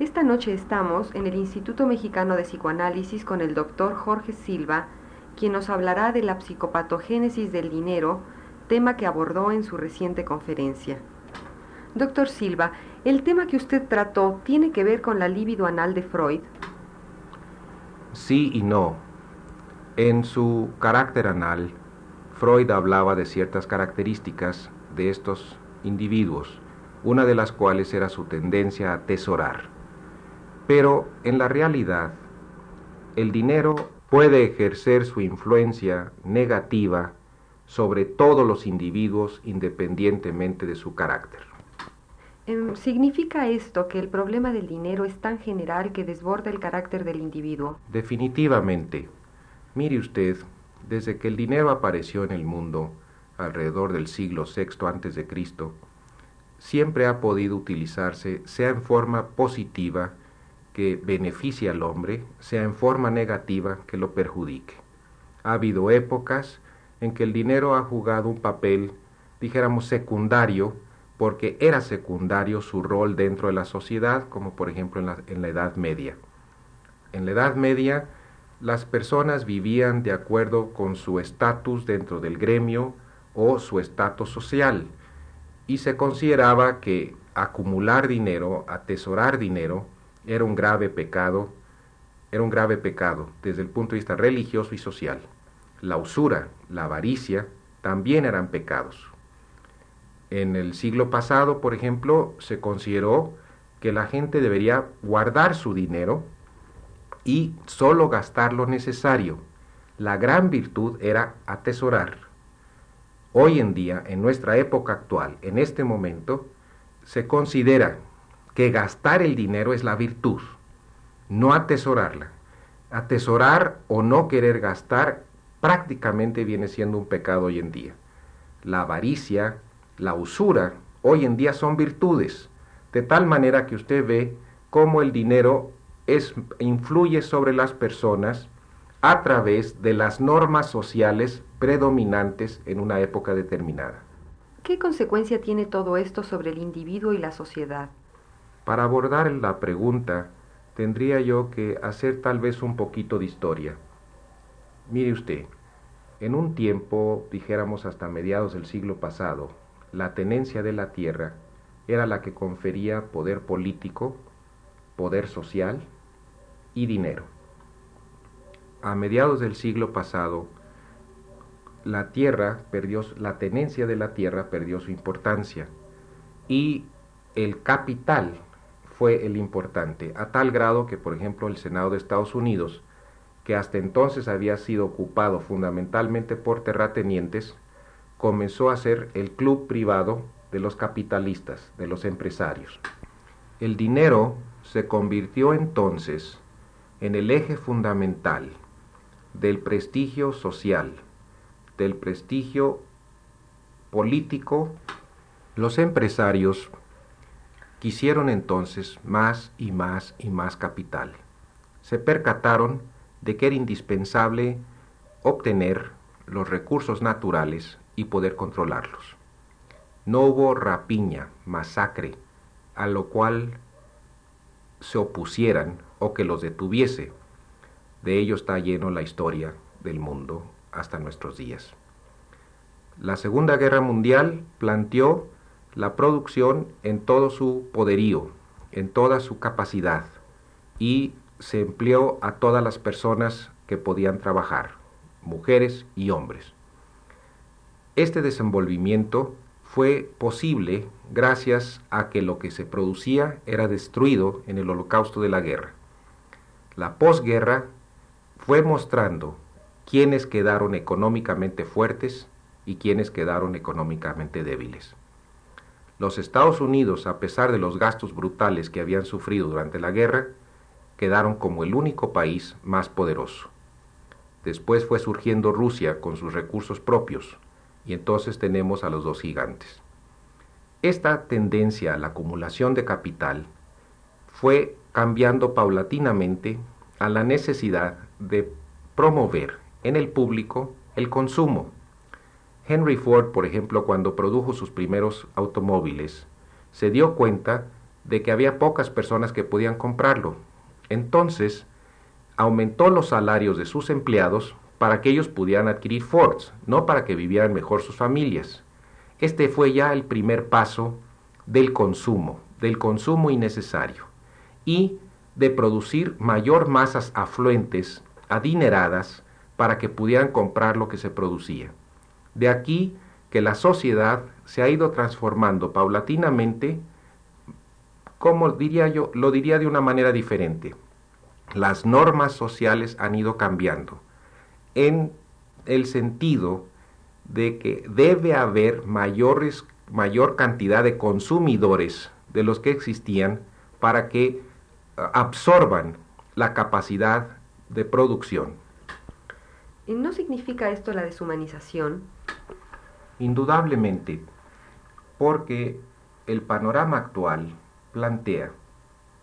Esta noche estamos en el Instituto Mexicano de Psicoanálisis con el doctor Jorge Silva, quien nos hablará de la psicopatogénesis del dinero, tema que abordó en su reciente conferencia. Doctor Silva, el tema que usted trató tiene que ver con la libido anal de Freud. Sí y no. En su carácter anal, Freud hablaba de ciertas características de estos individuos, una de las cuales era su tendencia a atesorar. Pero en la realidad, el dinero puede ejercer su influencia negativa sobre todos los individuos independientemente de su carácter. Em, ¿Significa esto que el problema del dinero es tan general que desborda el carácter del individuo? Definitivamente. Mire usted, desde que el dinero apareció en el mundo, alrededor del siglo VI antes de Cristo, siempre ha podido utilizarse, sea en forma positiva, que beneficie al hombre, sea en forma negativa que lo perjudique. Ha habido épocas en que el dinero ha jugado un papel, dijéramos, secundario, porque era secundario su rol dentro de la sociedad, como por ejemplo en la, en la Edad Media. En la Edad Media, las personas vivían de acuerdo con su estatus dentro del gremio o su estatus social, y se consideraba que acumular dinero, atesorar dinero, era un grave pecado, era un grave pecado desde el punto de vista religioso y social. La usura, la avaricia, también eran pecados. En el siglo pasado, por ejemplo, se consideró que la gente debería guardar su dinero y solo gastar lo necesario. La gran virtud era atesorar. Hoy en día, en nuestra época actual, en este momento, se considera que gastar el dinero es la virtud, no atesorarla. Atesorar o no querer gastar prácticamente viene siendo un pecado hoy en día. La avaricia, la usura, hoy en día son virtudes, de tal manera que usted ve cómo el dinero es, influye sobre las personas a través de las normas sociales predominantes en una época determinada. ¿Qué consecuencia tiene todo esto sobre el individuo y la sociedad? Para abordar la pregunta, tendría yo que hacer tal vez un poquito de historia. Mire usted, en un tiempo, dijéramos hasta mediados del siglo pasado, la tenencia de la tierra era la que confería poder político, poder social y dinero. A mediados del siglo pasado, la tierra perdió, la tenencia de la tierra perdió su importancia y el capital fue el importante, a tal grado que, por ejemplo, el Senado de Estados Unidos, que hasta entonces había sido ocupado fundamentalmente por terratenientes, comenzó a ser el club privado de los capitalistas, de los empresarios. El dinero se convirtió entonces en el eje fundamental del prestigio social, del prestigio político. Los empresarios Quisieron entonces más y más y más capital. Se percataron de que era indispensable obtener los recursos naturales y poder controlarlos. No hubo rapiña, masacre, a lo cual se opusieran o que los detuviese. De ello está lleno la historia del mundo hasta nuestros días. La Segunda Guerra Mundial planteó la producción en todo su poderío, en toda su capacidad, y se empleó a todas las personas que podían trabajar, mujeres y hombres. Este desenvolvimiento fue posible gracias a que lo que se producía era destruido en el holocausto de la guerra. La posguerra fue mostrando quiénes quedaron económicamente fuertes y quiénes quedaron económicamente débiles. Los Estados Unidos, a pesar de los gastos brutales que habían sufrido durante la guerra, quedaron como el único país más poderoso. Después fue surgiendo Rusia con sus recursos propios, y entonces tenemos a los dos gigantes. Esta tendencia a la acumulación de capital fue cambiando paulatinamente a la necesidad de promover en el público el consumo. Henry Ford, por ejemplo, cuando produjo sus primeros automóviles, se dio cuenta de que había pocas personas que podían comprarlo. Entonces, aumentó los salarios de sus empleados para que ellos pudieran adquirir Fords, no para que vivieran mejor sus familias. Este fue ya el primer paso del consumo, del consumo innecesario, y de producir mayor masas afluentes, adineradas, para que pudieran comprar lo que se producía. De aquí que la sociedad se ha ido transformando paulatinamente, como diría yo, lo diría de una manera diferente. Las normas sociales han ido cambiando en el sentido de que debe haber mayor cantidad de consumidores de los que existían para que eh, absorban la capacidad de producción. ¿No significa esto la deshumanización? Indudablemente, porque el panorama actual plantea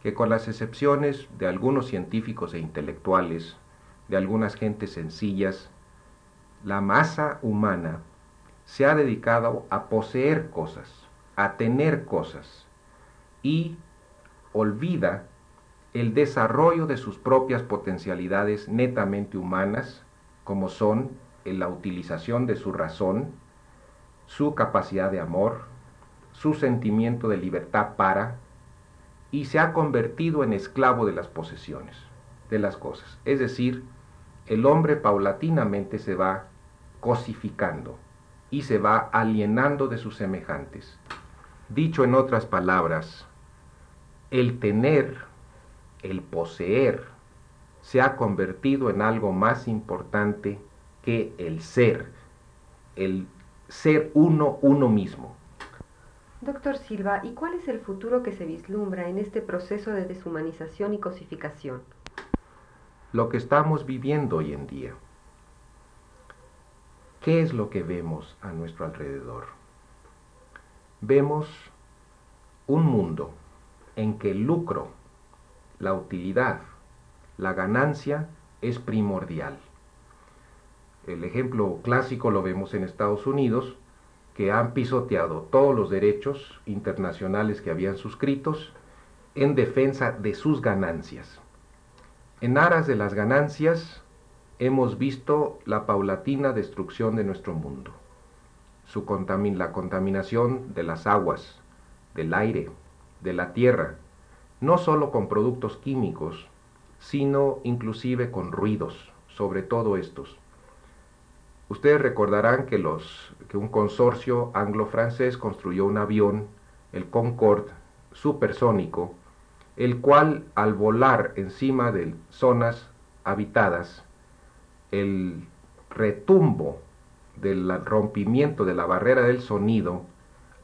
que con las excepciones de algunos científicos e intelectuales, de algunas gentes sencillas, la masa humana se ha dedicado a poseer cosas, a tener cosas, y olvida el desarrollo de sus propias potencialidades netamente humanas como son en la utilización de su razón, su capacidad de amor, su sentimiento de libertad para, y se ha convertido en esclavo de las posesiones, de las cosas. Es decir, el hombre paulatinamente se va cosificando y se va alienando de sus semejantes. Dicho en otras palabras, el tener, el poseer, se ha convertido en algo más importante que el ser, el ser uno, uno mismo. Doctor Silva, ¿y cuál es el futuro que se vislumbra en este proceso de deshumanización y cosificación? Lo que estamos viviendo hoy en día. ¿Qué es lo que vemos a nuestro alrededor? Vemos un mundo en que el lucro, la utilidad, la ganancia es primordial. El ejemplo clásico lo vemos en Estados Unidos, que han pisoteado todos los derechos internacionales que habían suscritos en defensa de sus ganancias. En aras de las ganancias hemos visto la paulatina destrucción de nuestro mundo, la contaminación de las aguas, del aire, de la tierra, no solo con productos químicos, sino inclusive con ruidos, sobre todo estos. Ustedes recordarán que, los, que un consorcio anglo-francés construyó un avión, el Concorde, supersónico, el cual al volar encima de zonas habitadas, el retumbo del rompimiento de la barrera del sonido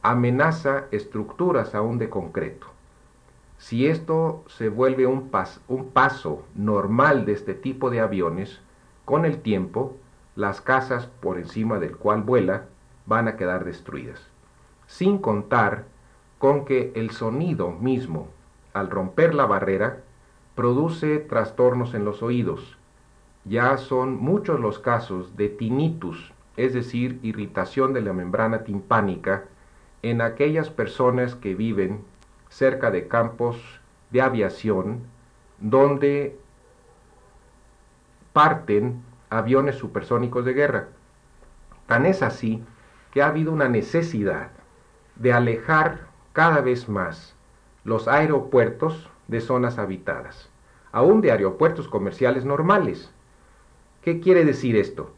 amenaza estructuras aún de concreto. Si esto se vuelve un, paso normal de este tipo de aviones, con el tiempo las casas por encima del cual vuela van a quedar destruidas. Sin contar con que el sonido mismo, al romper la barrera, produce trastornos en los oídos. Ya son muchos los casos de tinnitus, es decir, irritación de la membrana timpánica, en aquellas personas que viven cerca de campos de aviación donde parten aviones supersónicos de guerra. Tan es así que ha habido una necesidad de alejar cada vez más los aeropuertos de zonas habitadas, aún de aeropuertos comerciales normales. ¿Qué quiere decir esto?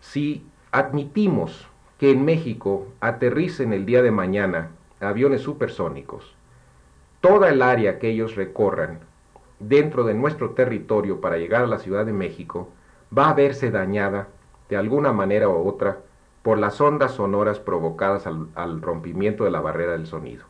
Si admitimos que en México aterricen el día de mañana aviones supersónicos, toda el área que ellos recorran dentro de nuestro territorio para llegar a la Ciudad de México va a verse dañada de alguna manera u otra por las ondas sonoras provocadas al, al rompimiento de la barrera del sonido.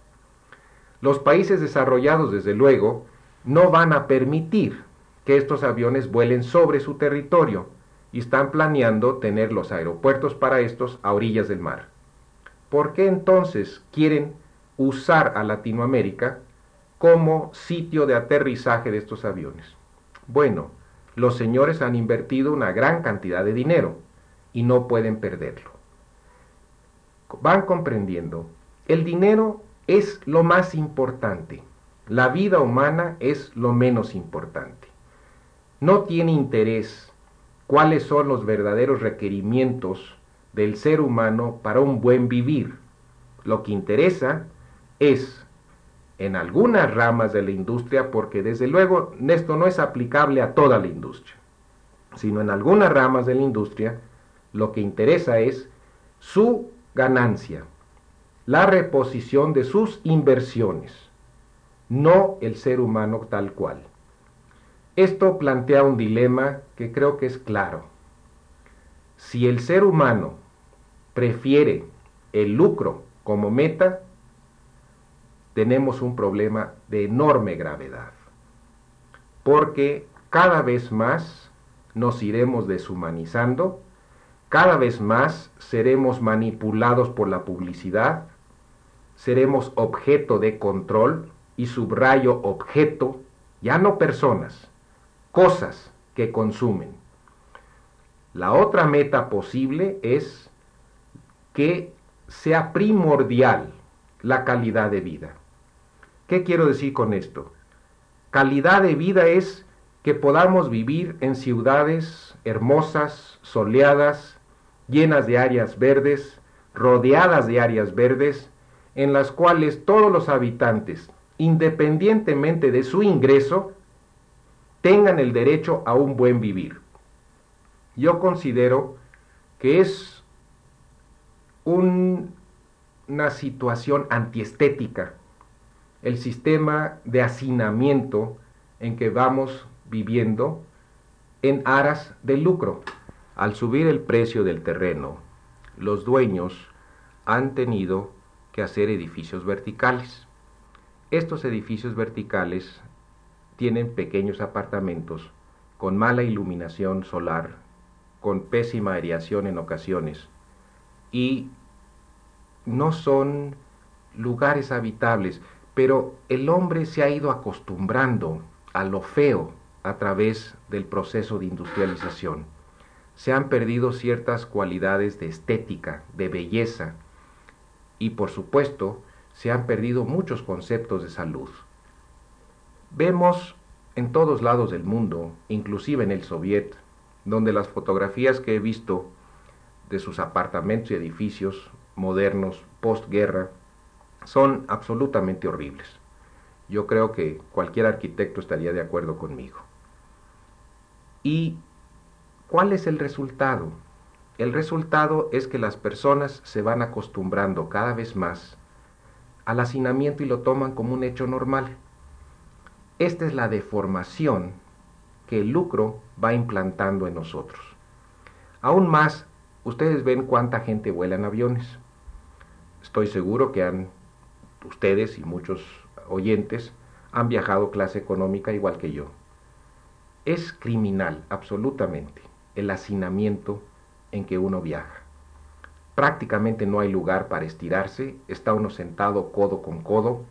Los países desarrollados, desde luego, no van a permitir que estos aviones vuelen sobre su territorio y están planeando tener los aeropuertos para estos a orillas del mar. ¿Por qué entonces quieren usar a Latinoamérica como sitio de aterrizaje de estos aviones? Bueno, los señores han invertido una gran cantidad de dinero y no pueden perderlo. Van comprendiendo, el dinero es lo más importante, la vida humana es lo menos importante. No tiene interés cuáles son los verdaderos requerimientos del ser humano para un buen vivir. Lo que interesa es en algunas ramas de la industria, porque desde luego esto no es aplicable a toda la industria, sino en algunas ramas de la industria, lo que interesa es su ganancia, la reposición de sus inversiones, no el ser humano tal cual. Esto plantea un dilema que creo que es claro. Si el ser humano prefiere el lucro como meta, tenemos un problema de enorme gravedad, porque cada vez más nos iremos deshumanizando, cada vez más seremos manipulados por la publicidad, seremos objeto de control y subrayo objeto, ya no personas, cosas que consumen. La otra meta posible es que sea primordial la calidad de vida. ¿Qué quiero decir con esto? Calidad de vida es que podamos vivir en ciudades hermosas, soleadas, llenas de áreas verdes, rodeadas de áreas verdes, en las cuales todos los habitantes, independientemente de su ingreso, tengan el derecho a un buen vivir. Yo considero que es una situación antiestética el sistema de hacinamiento en que vamos viviendo en aras del lucro. Al subir el precio del terreno, los dueños han tenido que hacer edificios verticales. Estos edificios verticales tienen pequeños apartamentos con mala iluminación solar, con pésima aireación en ocasiones y no son lugares habitables, pero el hombre se ha ido acostumbrando a lo feo a través del proceso de industrialización. Se han perdido ciertas cualidades de estética, de belleza, y por supuesto se han perdido muchos conceptos de salud. Vemos en todos lados del mundo, inclusive en el Soviet, donde las fotografías que he visto de sus apartamentos y edificios modernos postguerra son absolutamente horribles. Yo creo que cualquier arquitecto estaría de acuerdo conmigo. ¿Y cuál es el resultado? El resultado es que las personas se van acostumbrando cada vez más al hacinamiento y lo toman como un hecho normal. Esta es la deformación que el lucro va implantando en nosotros. Aún más, ustedes ven cuánta gente vuela en aviones. Estoy seguro que han, ustedes y muchos oyentes han viajado clase económica igual que yo. Es criminal, absolutamente, el hacinamiento en que uno viaja. Prácticamente no hay lugar para estirarse, está uno sentado codo con codo,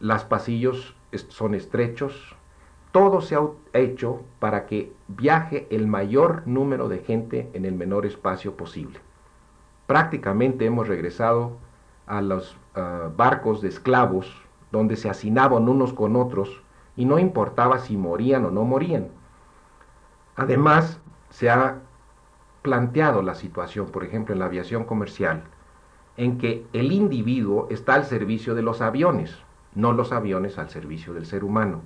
las pasillos son estrechos, todo se ha hecho para que viaje el mayor número de gente en el menor espacio posible. Prácticamente hemos regresado a los ah, barcos de esclavos donde se hacinaban unos con otros y no importaba si morían o no morían. Además, se ha planteado la situación, por ejemplo, en la aviación comercial, en que el individuo está al servicio de los aviones, no los aviones al servicio del ser humano.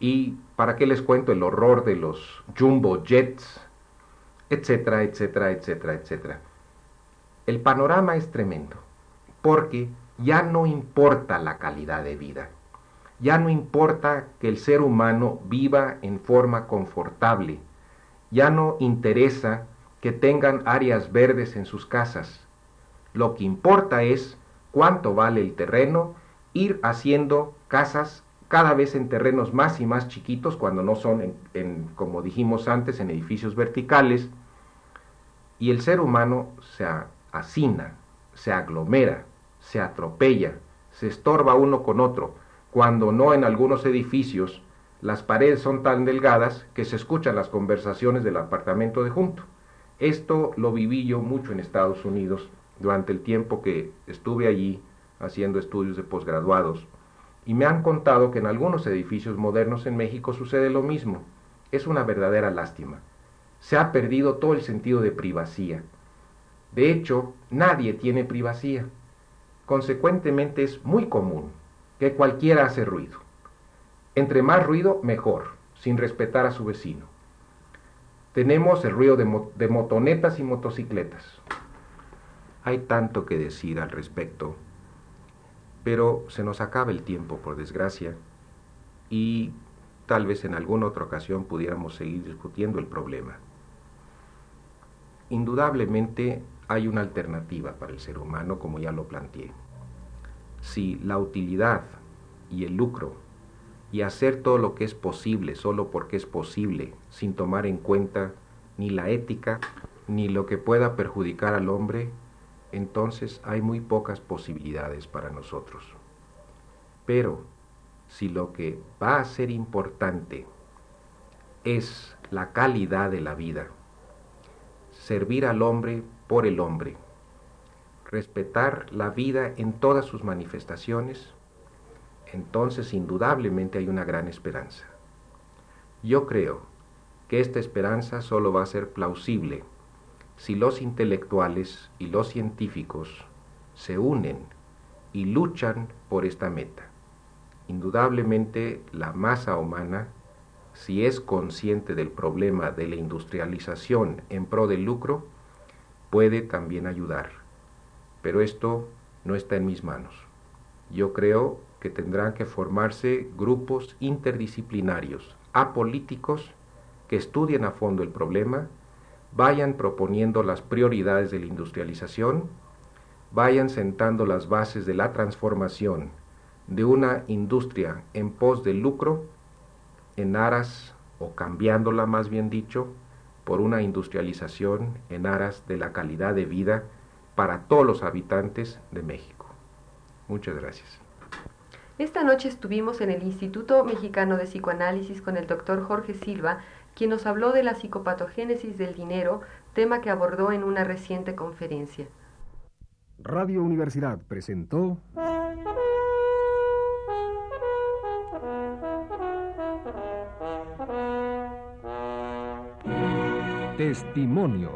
Y para qué les cuento el horror de los jumbo jets, etcétera, etcétera, etcétera, etcétera. El panorama es tremendo, porque ya no importa la calidad de vida. Ya no importa que el ser humano viva en forma confortable. Ya no interesa que tengan áreas verdes en sus casas. Lo que importa es cuánto vale el terreno, ir haciendo casas cada vez en terrenos más y más chiquitos, cuando no son, en, como dijimos antes, en edificios verticales, y el ser humano se hacina, se aglomera, se atropella, se estorba uno con otro, cuando no en algunos edificios las paredes son tan delgadas que se escuchan las conversaciones del apartamento de junto. Esto lo viví yo mucho en Estados Unidos durante el tiempo que estuve allí haciendo estudios de posgraduados y me han contado que en algunos edificios modernos en México sucede lo mismo. Es una verdadera lástima. Se ha perdido todo el sentido de privacidad. De hecho, nadie tiene privacidad. Consecuentemente es muy común que cualquiera hace ruido. Entre más ruido, mejor, sin respetar a su vecino. Tenemos el ruido de, de motonetas y motocicletas. Hay tanto que decir al respecto pero se nos acaba el tiempo, por desgracia, y tal vez en alguna otra ocasión pudiéramos seguir discutiendo el problema. Indudablemente hay una alternativa para el ser humano, como ya lo planteé. Si la utilidad y el lucro y hacer todo lo que es posible solo porque es posible, sin tomar en cuenta ni la ética ni lo que pueda perjudicar al hombre, entonces hay muy pocas posibilidades para nosotros. Pero si lo que va a ser importante es la calidad de la vida, servir al hombre por el hombre, respetar la vida en todas sus manifestaciones, entonces indudablemente hay una gran esperanza. Yo creo que esta esperanza solo va a ser plausible si los intelectuales y los científicos se unen y luchan por esta meta. Indudablemente la masa humana, si es consciente del problema de la industrialización en pro del lucro, puede también ayudar. Pero esto no está en mis manos. Yo creo que tendrán que formarse grupos interdisciplinarios, apolíticos, que estudien a fondo el problema vayan proponiendo las prioridades de la industrialización, vayan sentando las bases de la transformación de una industria en pos del lucro en aras, o cambiándola más bien dicho, por una industrialización en aras de la calidad de vida para todos los habitantes de México. Muchas gracias. Esta noche estuvimos en el Instituto Mexicano de Psicoanálisis con el doctor Jorge Silva, quien nos habló de la psicopatogénesis del dinero, tema que abordó en una reciente conferencia. Radio Universidad presentó Testimonios.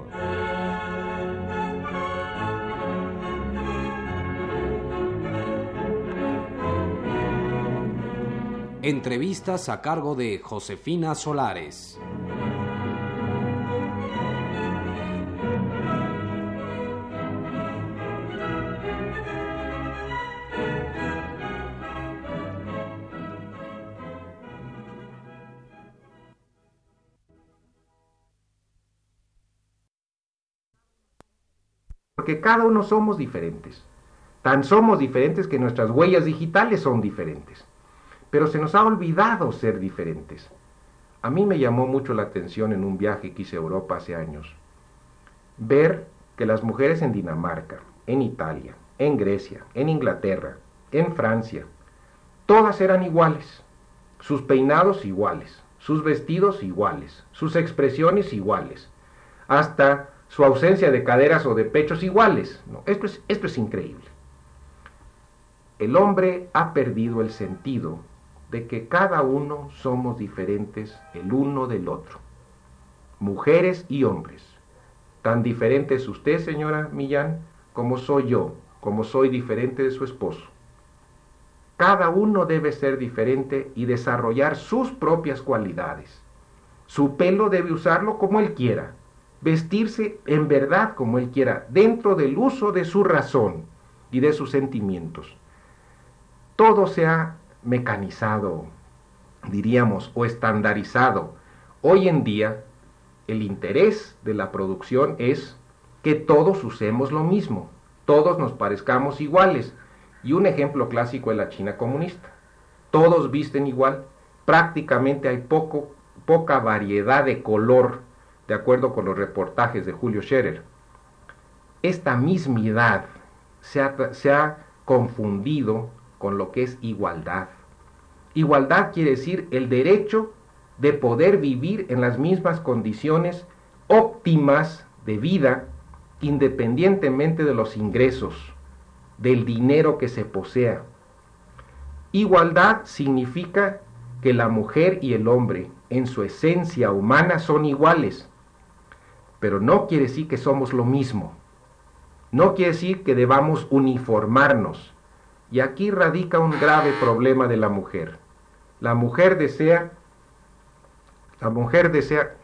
Entrevistas a cargo de Josefina Solares. Porque cada uno somos diferentes. Tan somos diferentes que nuestras huellas digitales son diferentes. Pero se nos ha olvidado ser diferentes. A mí me llamó mucho la atención en un viaje que hice a Europa hace años. Ver que las mujeres en Dinamarca, en Italia, en Grecia, en Inglaterra, en Francia, todas eran iguales. Sus peinados iguales, sus vestidos iguales, sus expresiones iguales. Hasta su ausencia de caderas o de pechos iguales. esto, es, esto es increíble. El hombre ha perdido el sentido de que cada uno somos diferentes el uno del otro. Mujeres y hombres. Tan diferente es usted, señora Millán, como soy yo, como soy diferente de su esposo. Cada uno debe ser diferente y desarrollar sus propias cualidades. Su pelo debe usarlo como él quiera vestirse en verdad como Él quiera, dentro del uso de su razón y de sus sentimientos. Todo se ha mecanizado, diríamos, o estandarizado. Hoy en día, el interés de la producción es que todos usemos lo mismo, todos nos parezcamos iguales. Y un ejemplo clásico es la China comunista. Todos visten igual, prácticamente hay poco, poca variedad de color, de acuerdo con los reportajes de Julio Scherer. Esta mismidad se ha, se ha confundido con lo que es igualdad. Igualdad quiere decir el derecho de poder vivir en las mismas condiciones óptimas de vida independientemente de los ingresos, del dinero que se posea. Igualdad significa que la mujer y el hombre en su esencia humana son iguales, pero no quiere decir que somos lo mismo. No quiere decir que debamos uniformarnos. Y aquí radica un grave problema de la mujer. La mujer desea, la mujer desea,